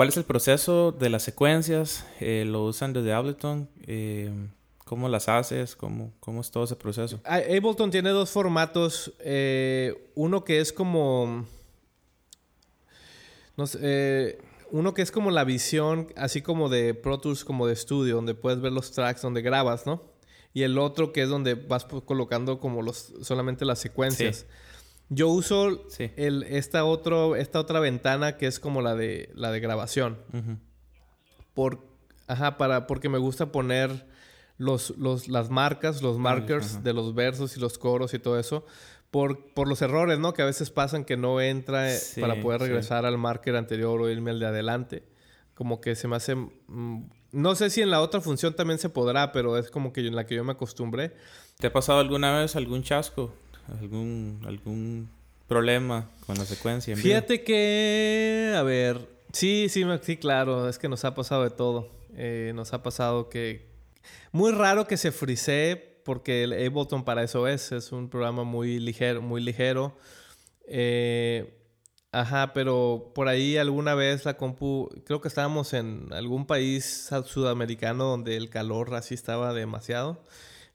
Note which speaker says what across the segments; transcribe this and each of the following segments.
Speaker 1: ¿Cuál es el proceso de las secuencias? Eh, ¿Lo usan desde Ableton? Eh, ¿Cómo las haces? ¿Cómo, ¿Cómo es todo ese proceso?
Speaker 2: Ableton tiene dos formatos. Eh, uno que es como... No sé, uno que es como la visión, así como de Pro Tools, como de estudio, donde puedes ver los tracks, donde grabas, ¿no? Y el otro que es donde vas colocando como los solamente las secuencias. Yo uso el, esta, otro, esta otra ventana que es como la de, la de grabación. Por, ajá, para, porque me gusta poner los, los, las marcas, los markers de los versos y los coros y todo eso. Por, por los errores, ¿no? Que a veces pasan que no entra eh, para poder regresar al marker anterior o irme al de adelante. Como que se me hace... Mm, no sé si en la otra función también se podrá, pero es como que en la que yo me acostumbré.
Speaker 1: ¿Te ha pasado alguna vez algún chasco? Algún, algún problema con la secuencia.
Speaker 2: Fíjate que, a ver, sí, sí, sí, claro, es que nos ha pasado de todo. Eh, nos ha pasado que... Muy raro que se frisee porque el Ableton para eso es, es un programa muy ligero, muy ligero. Eh, ajá, pero por ahí alguna vez la compu, creo que estábamos en algún país sudamericano donde el calor así estaba demasiado.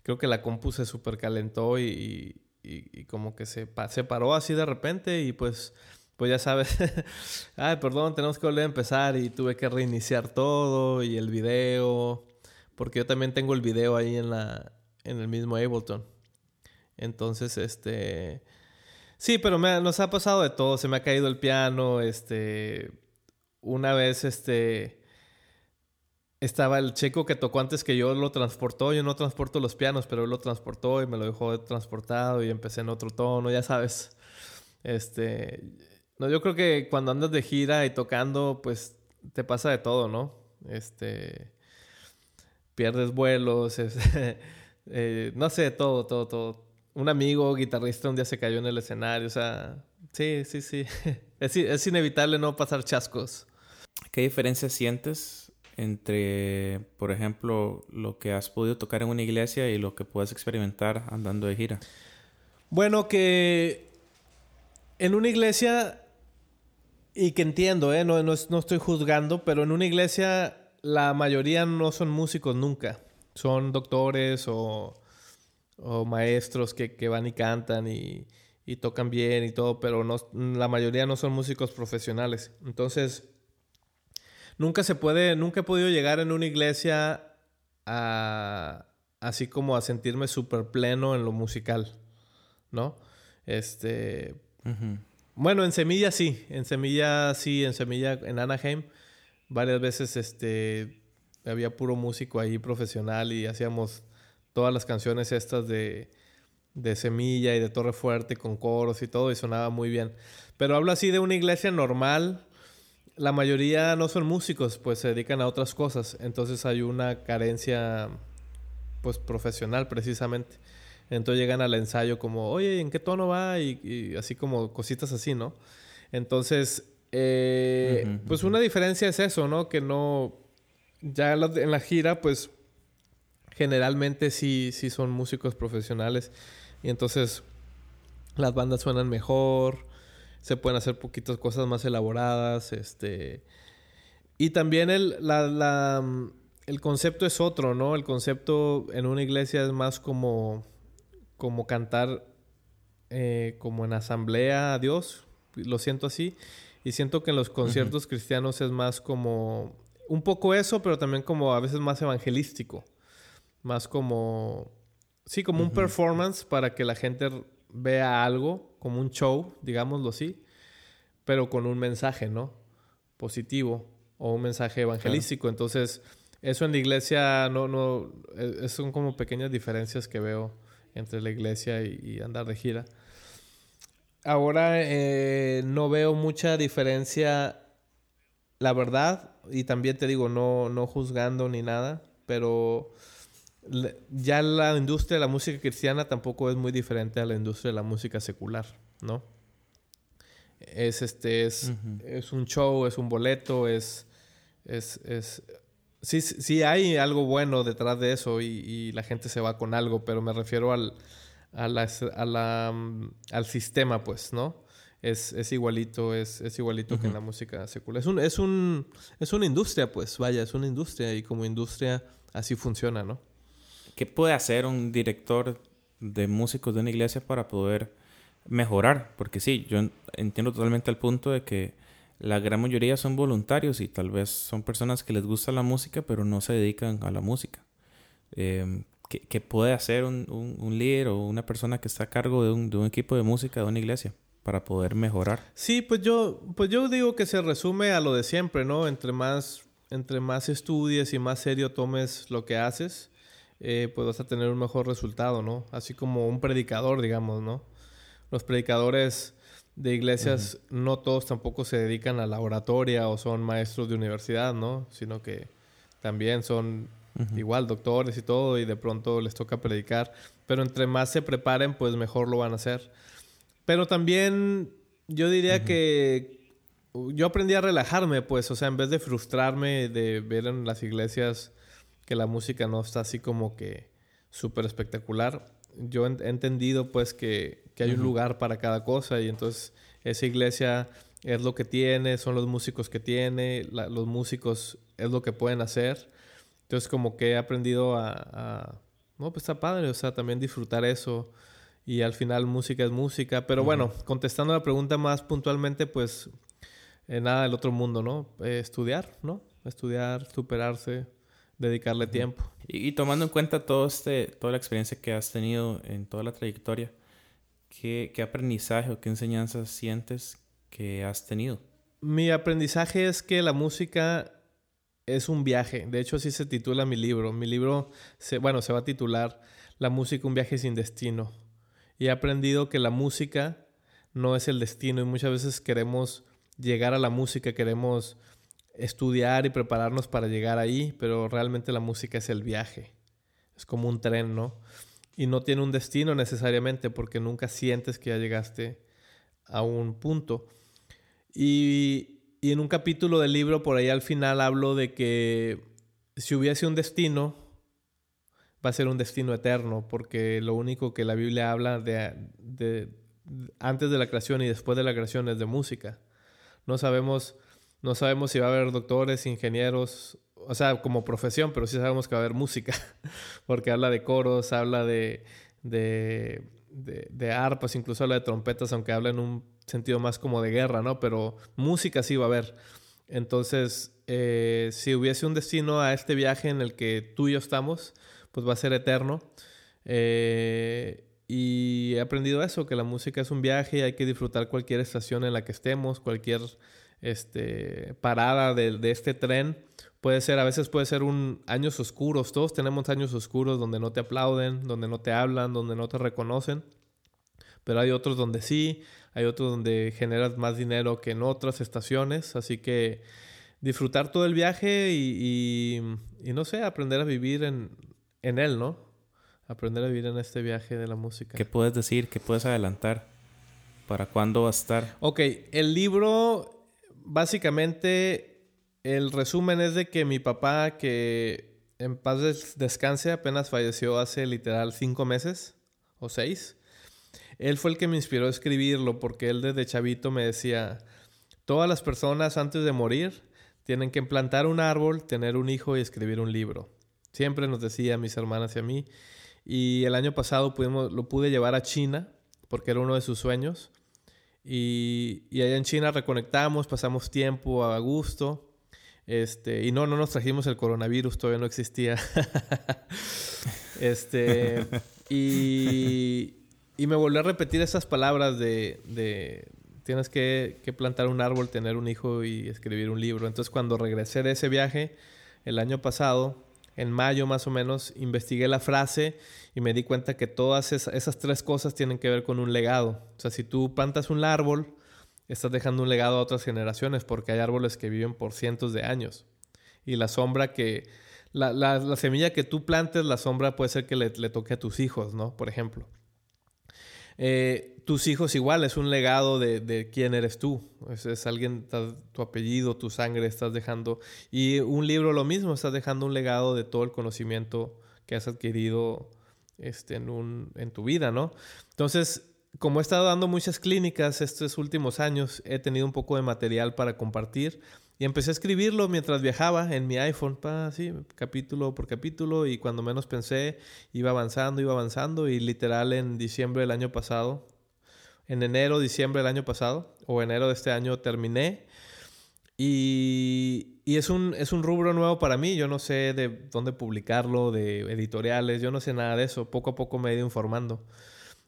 Speaker 2: Creo que la compu se supercalentó y, y, como que se, se paró así de repente y pues, pues ya sabes, ay, perdón, tenemos que volver a empezar y tuve que reiniciar todo y el video, porque yo también tengo el video ahí en, la, en el mismo Ableton. Entonces, este... Sí, pero nos ha pasado de todo. Se me ha caído el piano. Este. Una vez, este estaba el checo que tocó antes que yo lo transportó. Yo no transporto los pianos, pero él lo transportó y me lo dejó transportado y empecé en otro tono, ya sabes. Este, no, yo creo que cuando andas de gira y tocando, pues te pasa de todo, ¿no? Este, pierdes vuelos, eh, no sé, todo, todo, todo. Un amigo guitarrista un día se cayó en el escenario, o sea, sí, sí, sí. es, es inevitable no pasar chascos.
Speaker 1: ¿Qué diferencia sientes entre, por ejemplo, lo que has podido tocar en una iglesia y lo que puedes experimentar andando de gira?
Speaker 2: Bueno, que en una iglesia, y que entiendo, ¿eh? no, no, estoy juzgando, pero en una iglesia la mayoría no son músicos nunca. Son doctores o, o maestros que, que, van y cantan y, y, tocan bien y todo, pero no, la mayoría no son músicos profesionales. Entonces, nunca se puede, nunca he podido llegar en una iglesia a, así como a sentirme súper pleno en lo musical, ¿no? Este, bueno, en Semilla sí, en Semilla sí, en Semilla, en Anaheim, varias veces, este, había puro músico ahí profesional y hacíamos todas las canciones estas de, de Semilla y de Torre Fuerte con coros y todo y sonaba muy bien. Pero hablo así de una iglesia normal, la mayoría no son músicos, pues se dedican a otras cosas. Entonces hay una carencia, pues profesional precisamente. Entonces llegan al ensayo como, oye, ¿en qué tono va? Y, así como cositas así, ¿no? Entonces, eh, pues una diferencia es eso, ¿no? Que no, ya en la gira, pues generalmente sí, sí son músicos profesionales. Y entonces las bandas suenan mejor se pueden hacer poquitas cosas más elaboradas, este... Y también el, la, mm, el concepto es otro, ¿no? El concepto en una iglesia es más como, como cantar eh, como en asamblea a Dios, lo siento así, y siento que en los conciertos cristianos es más como un poco eso, pero también como a veces más evangelístico, más como, sí, como un performance para que la gente vea algo, como un show, digámoslo así, pero con un mensaje, ¿no? Positivo o un mensaje evangelístico. Entonces, eso en la iglesia no, no, e, son como pequeñas diferencias que veo entre la iglesia y, andar de gira. Ahora eh, no veo mucha diferencia, la verdad, y también te digo, no, no juzgando ni nada, pero ya la industria de la música cristiana tampoco es muy diferente a la industria de la música secular, ¿no? Es este, es, es un show, es un boleto, es, es, es sí, sí hay algo bueno detrás de eso y, la gente se va con algo, pero me refiero al, a la, a la, mm, al sistema, pues, ¿no? es, es igualito, es, es igualito que en la música secular. Es, un, es, un, es una industria, pues, vaya, es una industria y como industria así funciona, ¿no?
Speaker 1: ¿Qué puede hacer un director de músicos de una iglesia para poder mejorar? Porque sí, yo entiendo totalmente el punto de que la gran mayoría son voluntarios y tal vez son personas que les gusta la música pero no se dedican a la música. Eh, ¿qué, puede hacer un, un, líder o una persona que está a cargo de un, de un equipo de música de una iglesia? para poder mejorar.
Speaker 2: Sí, pues yo, pues yo digo que se resume a lo de siempre, ¿no? Entre más, entre más estudies y más serio tomes lo que haces, eh, pues vas a tener un mejor resultado, ¿no? Así como un predicador, digamos, ¿no? Los predicadores de iglesias, no todos tampoco se dedican a la oratoria o son maestros de universidad, ¿no? Sino que también son igual doctores y todo y de pronto les toca predicar. Pero entre más se preparen, pues mejor lo van a hacer. Pero también yo diría que yo aprendí a relajarme, pues, o sea, en vez de frustrarme de ver en las iglesias que la música no está así como que súper espectacular, yo he entendido pues que, hay un lugar para cada cosa y entonces esa iglesia es lo que tiene, son los músicos que tiene, los músicos es lo que pueden hacer. Entonces como que he aprendido a, a, no, pues está padre, o sea, también disfrutar eso y al final música es música. Pero bueno, contestando la pregunta más puntualmente, pues eh, nada del otro mundo, ¿no? Eh, estudiar, ¿no? Estudiar, superarse, dedicarle tiempo.
Speaker 1: Y, tomando en cuenta todo este, toda la experiencia que has tenido en toda la trayectoria, ¿qué, qué aprendizaje o qué enseñanzas sientes que has tenido?
Speaker 2: Mi aprendizaje es que la música es un viaje. De hecho, así se titula mi libro. Mi libro, se, bueno, se va a titular La música, un viaje sin destino y he aprendido que la música no es el destino y muchas veces queremos llegar a la música, queremos estudiar y prepararnos para llegar ahí, pero realmente la música es el viaje. Es como un tren, ¿no? Y no tiene un destino necesariamente porque nunca sientes que ya llegaste a un punto. Y, y en un capítulo del libro por ahí al final hablo de que si hubiese un destino, va a ser un destino eterno, porque lo único que la Biblia habla de, antes de la creación y después de la creación es de música. No sabemos, no sabemos si va a haber doctores, ingenieros, o sea, como profesión, pero sí sabemos que va a haber música, porque habla de coros, habla de, de, de, arpas, incluso habla de trompetas, aunque habla en un sentido más como de guerra, ¿no? Pero música sí va a haber. Entonces, eh, si hubiese un destino a este viaje en el que tú y yo estamos, pues va a ser eterno. Eh, y he aprendido eso, que la música es un viaje y hay que disfrutar cualquier estación en la que estemos, cualquier este, parada de, de, este tren. Puede ser, a veces puede ser un años oscuros. Todos tenemos años oscuros donde no te aplauden, donde no te hablan, donde no te reconocen. Pero hay otros donde sí, hay otros donde generas más dinero que en otras estaciones. Así que disfrutar todo el viaje y, y no sé, aprender a vivir en, en él, ¿no? Aprender a vivir en este viaje de la música.
Speaker 1: ¿Qué puedes decir? ¿Qué puedes adelantar? ¿Para cuándo va a estar?
Speaker 2: Ok, el libro, básicamente, el resumen es de que mi papá, que en paz descanse, apenas falleció hace literal cinco meses o seis. Él fue el que me inspiró a escribirlo porque él desde chavito me decía, todas las personas antes de morir tienen que plantar un árbol, tener un hijo y escribir un libro. Siempre nos decía a mis hermanas y a mí. Y el año pasado pudimos, lo pude llevar a China porque era uno de sus sueños. Y, y allá en China reconectamos, pasamos tiempo a gusto. Este, y no, no nos trajimos el coronavirus, todavía no existía. este, y, y, me volví a repetir esas palabras de, de tienes que, que, plantar un árbol, tener un hijo y escribir un libro. Entonces cuando regresé de ese viaje el año pasado, en mayo más o menos, investigué la frase y me di cuenta que todas esas, tres cosas tienen que ver con un legado. O sea, si tú plantas un árbol, estás dejando un legado a otras generaciones porque hay árboles que viven por cientos de años. Y la sombra que... La, semilla que tú plantes, la sombra puede ser que le, le toque a tus hijos, ¿no? Por ejemplo. Eh, tus hijos igual, es un legado de, quién eres tú. Es, alguien, tu apellido, tu sangre estás dejando. Y un libro lo mismo, estás dejando un legado de todo el conocimiento que has adquirido este, en, un, en tu vida, ¿no? Entonces, como he estado dando muchas clínicas estos últimos años, he tenido un poco de material para compartir y empecé a escribirlo mientras viajaba en mi iPhone, pa, así, capítulo por capítulo y cuando menos pensé iba avanzando, iba avanzando y literal en diciembre del año pasado, en enero, diciembre del año pasado o enero de este año terminé. Y, y es, un, es un rubro nuevo para mí, yo no sé de dónde publicarlo, de editoriales, yo no sé nada de eso, poco a poco me he ido informando.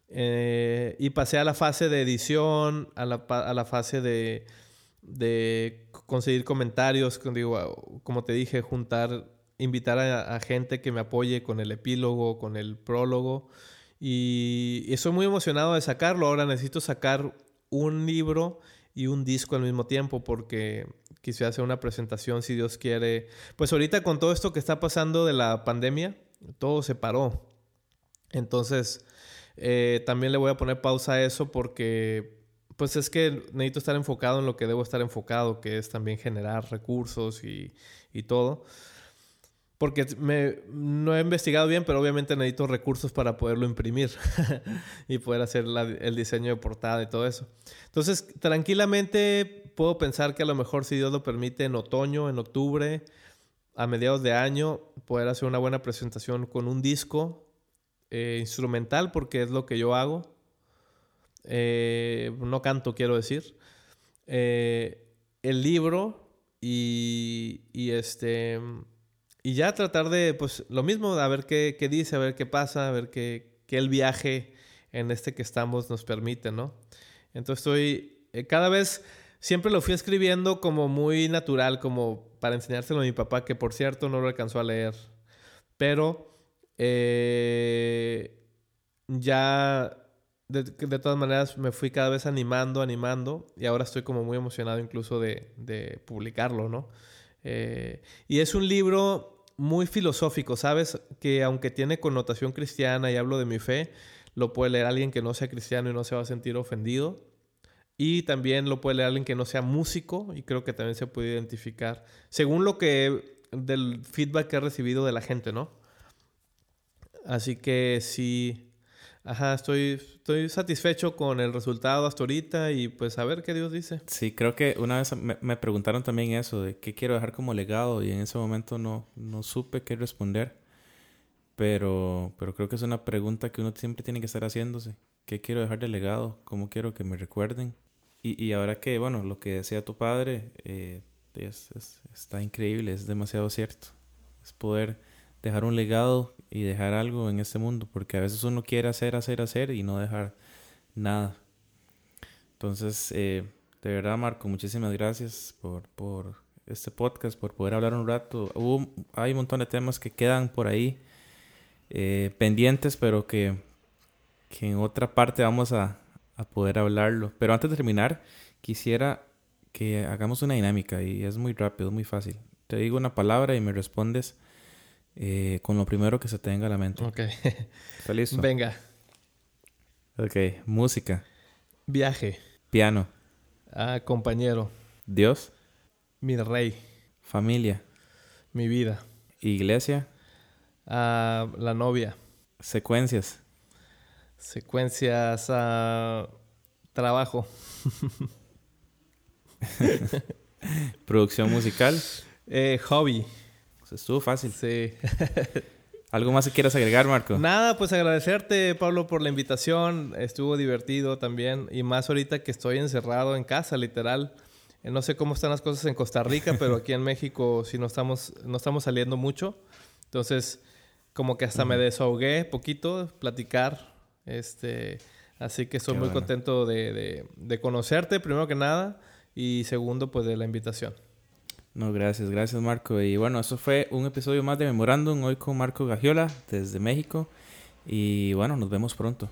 Speaker 2: Eh, y pasé a la fase de edición, a la, a la fase de, de, conseguir comentarios, como te dije, juntar, invitar a, gente que me apoye con el epílogo, con el prólogo. Y, y, estoy muy emocionado de sacarlo. Ahora necesito sacar un libro y un disco al mismo tiempo porque quisiera hacer una presentación si Dios quiere. Pues ahorita con todo esto que está pasando de la pandemia, todo se paró. Entonces eh, también le voy a poner pausa a eso porque pues es que necesito estar enfocado en lo que debo estar enfocado, que es también generar recursos y, y todo. Porque me, no he investigado bien, pero obviamente necesito recursos para poderlo imprimir y poder hacer el diseño de portada y todo eso. Entonces, tranquilamente puedo pensar que a lo mejor, si Dios lo permite, en otoño, en octubre, a mediados de año, poder hacer una buena presentación con un disco eh, instrumental porque es lo que yo hago. Eh, no canto, quiero decir. Eh, el libro y, este y ya tratar de pues lo mismo a ver qué, dice a ver qué pasa a ver qué, qué, el viaje en este que estamos nos permite no entonces estoy cada vez siempre lo fui escribiendo como muy natural como para enseñárselo a mi papá que por cierto no lo alcanzó a leer pero eh, ya de, todas maneras me fui cada vez animando, animando y ahora estoy como muy emocionado incluso de, de publicarlo, ¿no? Eh, y es un libro muy filosófico, ¿sabes? Que aunque tiene connotación cristiana y hablo de mi fe, lo puede leer alguien que no sea cristiano y no se va a sentir ofendido. Y también lo puede leer alguien que no sea músico y creo que también se puede identificar, según lo que del feedback que he recibido de la gente, ¿no? Así que sí, ajá, estoy, estoy satisfecho con el resultado hasta ahorita y pues a ver qué Dios dice.
Speaker 1: Sí, creo que una vez me, preguntaron también eso, de qué quiero dejar como legado y en ese momento no, no supe qué responder. Pero, pero creo que es una pregunta que uno siempre tiene que estar haciéndose. ¿Qué quiero dejar de legado? ¿Cómo quiero que me recuerden? Y, y ahora que, bueno, lo que decía tu padre eh, es, está increíble, es demasiado cierto. Es poder dejar un legado y dejar algo en este mundo, porque a veces uno quiere hacer, hacer, hacer y no dejar nada. Entonces, eh, de verdad, Marco, muchísimas gracias por, por este podcast, por poder hablar un rato. Hubo, hay un montón de temas que quedan por ahí eh, pendientes, pero que, que en otra parte vamos a, a poder hablarlo. Pero antes de terminar, quisiera que hagamos una dinámica y es muy rápido, muy fácil. Te digo una palabra y me respondes eh, con lo primero que se tenga a la mente.
Speaker 2: Ok.
Speaker 1: ¿Está listo?
Speaker 2: Venga.
Speaker 1: Ok. Música.
Speaker 2: Viaje.
Speaker 1: Piano.
Speaker 2: Ah, compañero.
Speaker 1: Dios.
Speaker 2: Mi rey.
Speaker 1: Familia.
Speaker 2: Mi vida.
Speaker 1: Iglesia.
Speaker 2: Ah, la novia.
Speaker 1: Secuencias.
Speaker 2: Secuencias. Ah, trabajo.
Speaker 1: Producción musical.
Speaker 2: Eh, hobby.
Speaker 1: Pues, estuvo fácil.
Speaker 2: Sí.
Speaker 1: ¿Algo más que quieras agregar, Marco?
Speaker 2: Nada, pues agradecerte, Pablo, por la invitación. Estuvo divertido también. Y más ahorita que estoy encerrado en casa, literal. Eh, no sé cómo están las cosas en Costa Rica, pero aquí en México sí no estamos, no estamos saliendo mucho. Entonces, como que hasta me desahogué poquito, platicar. Este, así que estoy muy contento de, de conocerte, primero que nada. Y segundo, pues de la invitación.
Speaker 1: No, gracias, gracias Marco. Y bueno, eso fue un episodio más de Memorándum, hoy con Marco Gagiola desde México. Y bueno, nos vemos pronto.